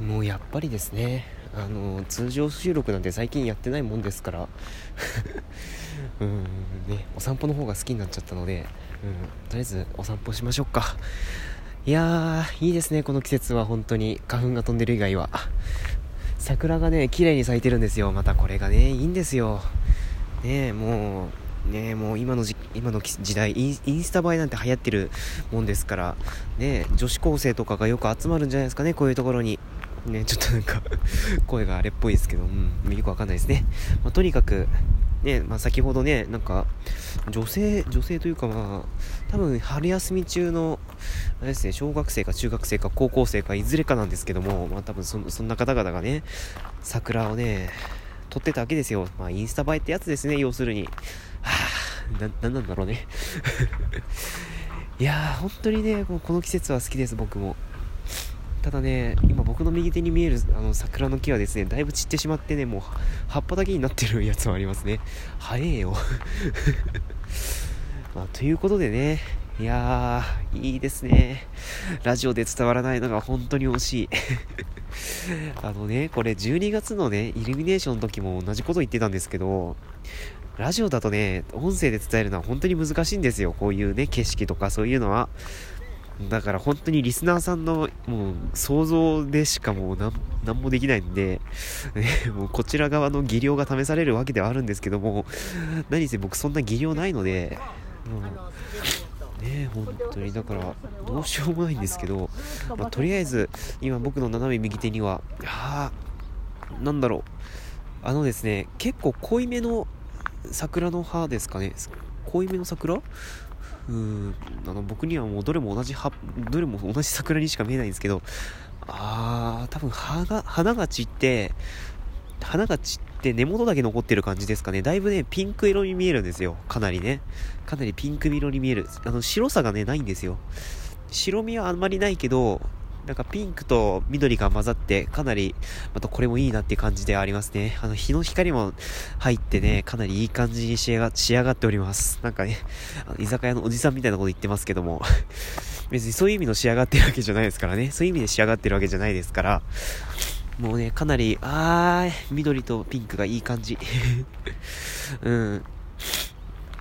もうやっぱりですねあの通常収録なんて最近やってないもんですから。うんねお散歩の方が好きになっちゃったので、うん、とりあえずお散歩しましょうか。いやーいいですねこの季節は本当に。花粉が飛んでる以外は。桜がね綺麗に咲いてるんですよ。またこれがねいいんですよ。ねもうねもう今のじ今の時代インスタ映えなんて流行ってるもんですから。ね女子高生とかがよく集まるんじゃないですかねこういうところに。ねちょっとなんか声があれっぽいですけどうんよくわかんないですね、まあ、とにかくね、まあ、先ほどね、なんか、女性、女性というかまあ、多分春休み中の、あれですね、小学生か中学生か高校生かいずれかなんですけども、まあ多分そそんな方々がね、桜をね、撮ってたわけですよ。まあインスタ映えってやつですね、要するに。はぁ、な、なんなんだろうね。いやー、本当にね、この季節は好きです、僕も。ただね、今僕の右手に見えるあの桜の木はですね、だいぶ散ってしまってね、もう葉っぱだけになってるやつもありますね。早えよ。まあ、ということでね、いやー、いいですね。ラジオで伝わらないのが本当に惜しい。あのね、これ12月のね、イルミネーションの時も同じこと言ってたんですけど、ラジオだとね、音声で伝えるのは本当に難しいんですよ。こういうね、景色とかそういうのは。だから本当にリスナーさんのもう想像でしかもう何もできないんで、ね、もうこちら側の技量が試されるわけではあるんですけども、何せ僕そんな技量ないので、もうね本当にだからどうしようもないんですけど、まあ、とりあえず今僕の斜め右手には、あなんだろう、あのですね、結構濃いめの桜の葉ですかね、濃いめの桜？うんあの僕にはもうどれも同じ葉どれも同じ桜にしか見えないんですけどあー多分葉が花が散って花が散って根元だけ残ってる感じですかね。だいぶねピンク色に見えるんですよ。かなりね。かなりピンク色に見える。あの白さがねないんですよ。白身はあんまりないけどなんかピンクと緑が混ざって、かなり、またこれもいいなっていう感じでありますね。あの、日の光も入ってね、かなりいい感じに仕上が仕上がっております。なんかね、あの居酒屋のおじさんみたいなこと言ってますけども、別にそういう意味の仕上がってるわけじゃないですからね。そういう意味で仕上がってるわけじゃないですから、もうね、かなり、あー、緑とピンクがいい感じ。うん。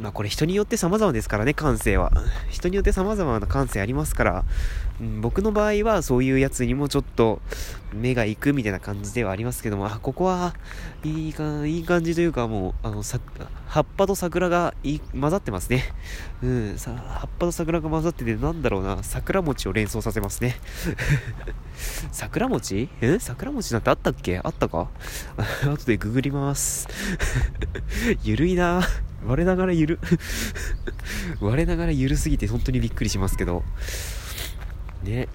まあこれ人によって様々ですからね、感性は。人によって様々な感性ありますから、うん、僕の場合はそういうやつにもちょっと目が行くみたいな感じではありますけども、あ、ここはいいか、いい感じというかもう、あの、さ、葉っぱと桜がい混ざってますね。うん、さ、葉っぱと桜が混ざってて、なんだろうな、桜餅を連想させますね。桜餅？え？桜餅なんてあったっけ？あったか？後でググります。ゆるいな我ながらゆる 我ながらゆるすぎて本当にびっくりしますけど。ね。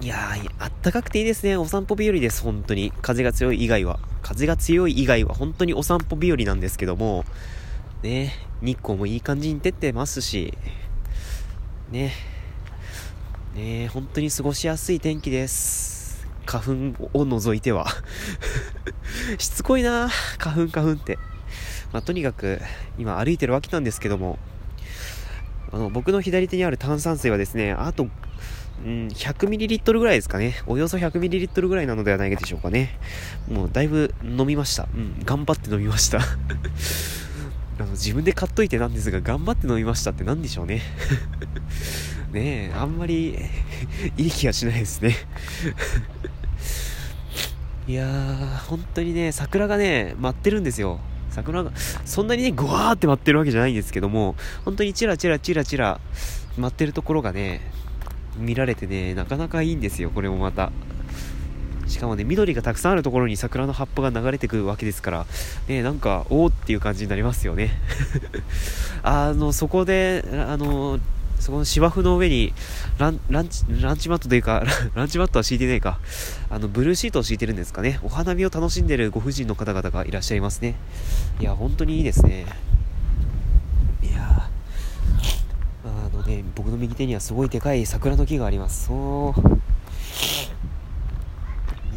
いやー、あったかくていいですね。お散歩日和です、本当に。風が強い以外は。風が強い以外は本当にお散歩日和なんですけども、ね、日光もいい感じに照ってますし、ね、ね、本当に過ごしやすい天気です。花粉を除いては しつこいな花粉花粉って。まあ、とにかく、今歩いてるわけなんですけども、あの、僕の左手にある炭酸水はですね、あと、うん、100ml ぐらいですかね。およそ 100ml ぐらいなのではないでしょうかね。もうだいぶ飲みました。うん、頑張って飲みました。あの自分で買っといてなんですが、頑張って飲みましたって何でしょうね。ねえ、あんまり いい気がしないですねいやー、本当にね、桜がね、舞ってるんですよ。桜が、そんなにね、ぐわーって舞ってるわけじゃないんですけども、本当にチラチラチラチラ舞ってるところがね、見られてね、なかなかいいんですよ、これもまた。しかもね、緑がたくさんあるところに桜の葉っぱが流れてくるわけですから、ね、なんか、おおっていう感じになりますよね。あの、そこで、あの、そこの芝生の上にラン、ランチ、ランチマットというか、ランチマットは敷いてないか。あの、ブルーシートを敷いてるんですかね。お花見を楽しんでるご婦人の方々がいらっしゃいますね。いや、本当にいいですね。いやあのね、僕の右手にはすごいでかい桜の木があります。そう。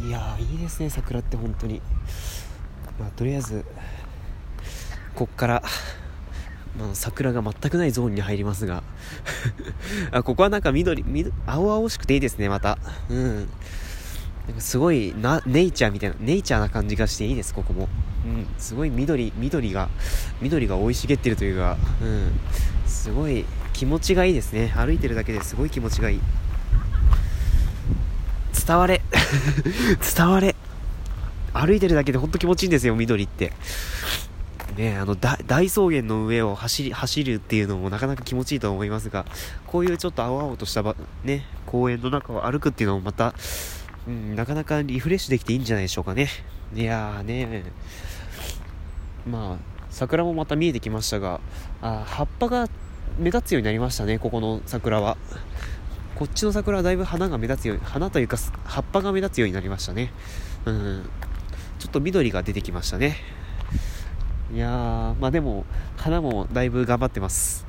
いやいいですね、桜って本当に。まあ、とりあえず、こっから、まあ、桜が全くないゾーンに入りますが あここはなんか緑緑青々しくていいですねまたうんなんかすごいな、ネイチャーみたいな、ネイチャーな感じがしていいです、ここも。うん、すごい緑、緑が、緑が生い茂ってるというか、うん、すごい気持ちがいいですね。歩いてるだけですごい気持ちがいい。伝われ 伝われ歩いてるだけでほんと気持ちいいんですよ、緑って。ね、あの大草原の上を走り走るっていうのもなかなか気持ちいいと思いますがこういうちょっと青々としたば、ね、公園の中を歩くっていうのもまた、うん、なかなかリフレッシュできていいんじゃないでしょうかね。いやーね。まあ桜もまた見えてきましたがあ葉っぱが目立つようになりましたねここの桜は。こっちの桜はだいぶ花が目立つように花というか葉っぱが目立つようになりましたね。うん。ちょっと緑が出てきましたね。いやー、まあでも、花もだいぶ頑張ってます。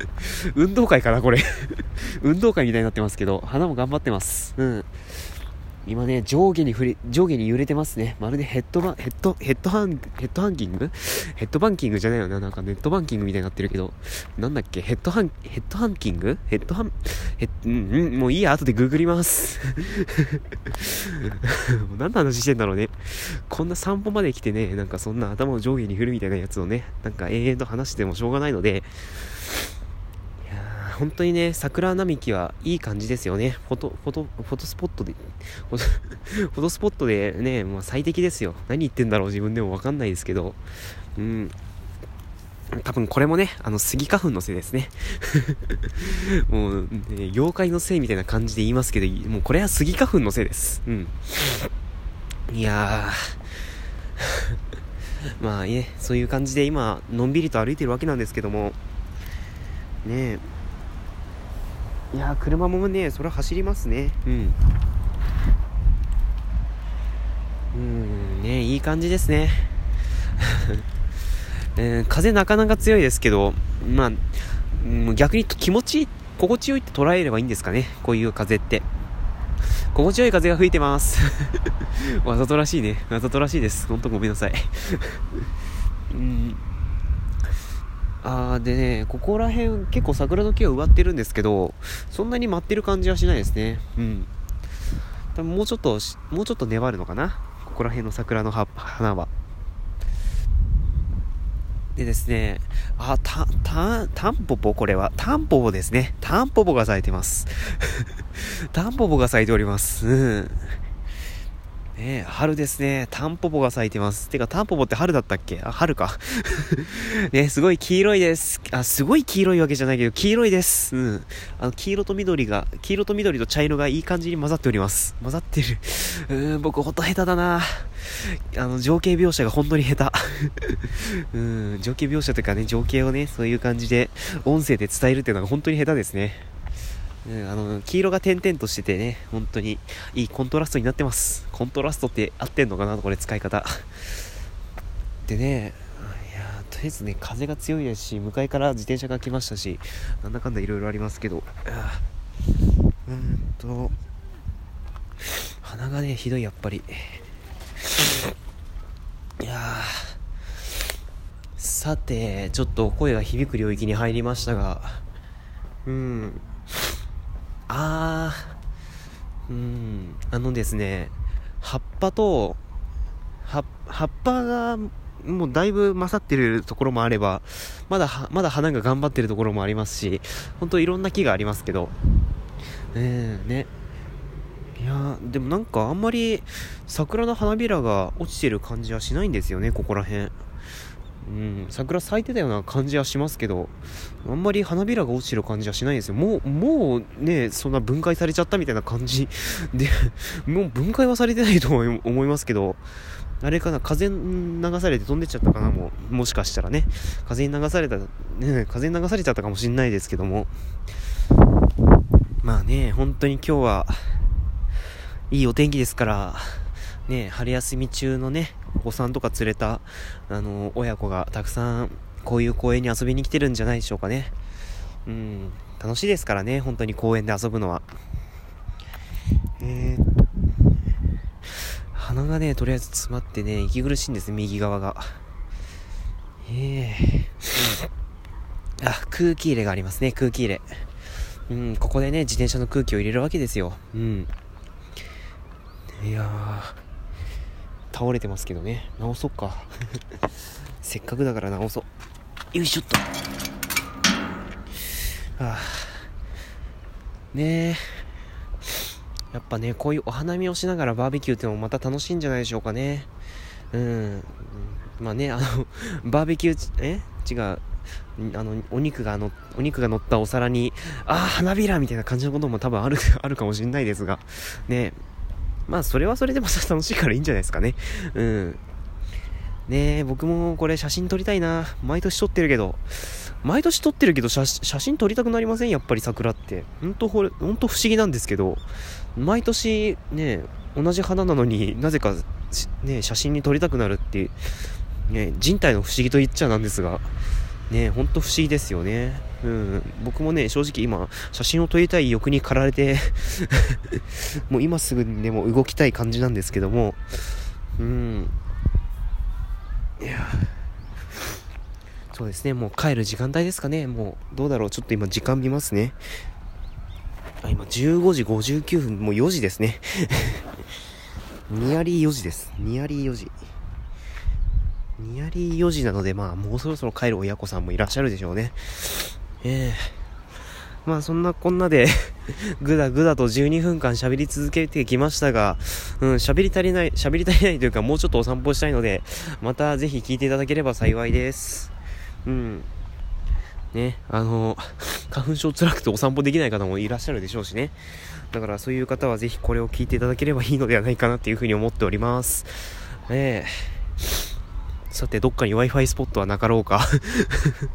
運動会かな、これ 運動会みたいになってますけど、花も頑張ってます。うん。今ね、上下に振り、上下に揺れてますね。まるでヘッドバン、ヘッド、ヘッドハン、ヘッドハンキング？ヘッドバンキングじゃないよな。なんかネットバンキングみたいになってるけど。なんだっけ？ヘッドハン、ヘッドハンキング？ヘッドハン、ヘッ、うん、うん、もういいや、後でググります。何の話してんだろうね。こんな散歩まで来てね、なんかそんな頭を上下に振るみたいなやつをね、なんか永遠と話してもしょうがないので、本当にね、桜並木はいい感じですよね。フォト、フォト、フォトスポットで、フォト、フォトスポットでね、もう最適ですよ。何言ってんだろう自分でもわかんないですけど。うん。多分これもね、あの、スギ花粉のせいですね。もう、ね、妖怪のせいみたいな感じで言いますけど、もうこれはスギ花粉のせいです。うん。いやー。まあね、そういう感じで今、のんびりと歩いてるわけなんですけども、ねえ、いや車もねそれは走りますね。うん。うんねいい感じですね、えー、風なかなか強いですけどまあ逆に気持ちいい心地よいって捉えればいいんですかね。こういう風って。心地よい風が吹いてます。わざとらしいね。わざとらしいです。ほんとごめんなさい。うんあーでね、ここら辺結構桜の木は植わってるんですけど、そんなに舞ってる感じはしないですね。うん。多分もうちょっと、もうちょっと粘るのかな？ここら辺の桜の花は。でですね、あ、た、た、タンポポこれは。タンポポですね。タンポポが咲いてます。タンポポが咲いております。うん。ね春ですね。タンポポが咲いてます。てか、タンポポって春だったっけ？あ、春か。ねすごい黄色いです。あ、すごい黄色いわけじゃないけど、黄色いです。うん。あの、黄色と緑が、黄色と緑と茶色がいい感じに混ざっております。混ざってる。うーん、僕ほんと下手だなあの、情景描写が本当に下手。うん、情景描写というかね、情景をね、そういう感じで、音声で伝えるっていうのが本当に下手ですね。うん、あの、黄色が点々としててね、本当にいいコントラストになってます。コントラストって合ってんのかな？これ使い方。でね、とりあえずね、風が強いですし、向かいから自転車が来ましたし、なんだかんだいろいろありますけど、うんと、鼻がね、ひどい、やっぱり。いやさて、ちょっと声が響く領域に入りましたが、うん、あー、うーん、あのですね、葉っぱと、葉っぱがもうだいぶ勝ってるところもあれば、まだ、まだ花が頑張ってるところもありますし、本当いろんな木がありますけど、えー、ね。いやでもなんかあんまり桜の花びらが落ちてる感じはしないんですよね、ここら辺。うん、桜咲いてたような感じはしますけど、あんまり花びらが落ちてる感じはしないですよ。もう、もうね、そんな分解されちゃったみたいな感じ で、もう分解はされてないと思いますけど、あれかな、風流されて飛んでっちゃったかな、もう、もしかしたらね。風に流された、ね、風に流されちゃったかもしんないですけども。まあね、本当に今日は、いいお天気ですから、ね、春休み中のね、お子さんとか連れた、あの、親子がたくさん、こういう公園に遊びに来てるんじゃないでしょうかね。うん、楽しいですからね、本当に公園で遊ぶのは。えー、鼻がね、とりあえず詰まってね、息苦しいんです右側が。ええー、あ、空気入れがありますね、空気入れ。うん、ここでね、自転車の空気を入れるわけですよ。うん。いやー、倒れてますけどね。直そうか。せっかくだから直そう。よいしょっと。あねえ。やっぱね、こういうお花見をしながらバーベキューってのもまた楽しいんじゃないでしょうかね。うん。まあね、あの、バーベキュー、え？違う。あの、お肉がの、お肉が乗ったお皿に、ああ、花びらみたいな感じのことも多分ある、あるかもしれないですが、ねまあ、それはそれでまた楽しいからいいんじゃないですかね。うん。ねえ、僕もこれ写真撮りたいな。毎年撮ってるけど、毎年撮ってるけど写真撮りたくなりません？やっぱり桜って。ほんとほれ、ほんと不思議なんですけど、毎年ね、同じ花なのになぜかね、写真に撮りたくなるって、ね、人体の不思議と言っちゃなんですが、ね、ほんと不思議ですよね。うん、僕もね、正直今、写真を撮りたい欲に駆られて もう今すぐにでも動きたい感じなんですけども、うん、いやそうですね、もう帰る時間帯ですかね、もう、どうだろう、ちょっと今時間見ますね。あ、今15時59分、もう4時ですね。ニアリー4時です。ニアリー4時。ニアリー4時なので、まあ、もうそろそろ帰る親子さんもいらっしゃるでしょうね。ええー、まあ、そんなこんなで ぐだぐだと12分間喋り続けてきましたが、うん、喋り足りない、喋り足りないというか、もうちょっとお散歩したいので、またぜひ聞いていただければ幸いです。うん。ね、あの、花粉症辛くてお散歩できない方もいらっしゃるでしょうしね。だからそういう方はぜひこれを聞いていただければいいのではないかなっていうふうに思っております。ええーさて、どっかに Wi-Fi スポットはなかろうか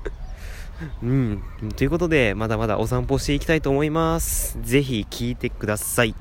うん。ということで、まだまだお散歩していきたいと思います。ぜひ聞いてください。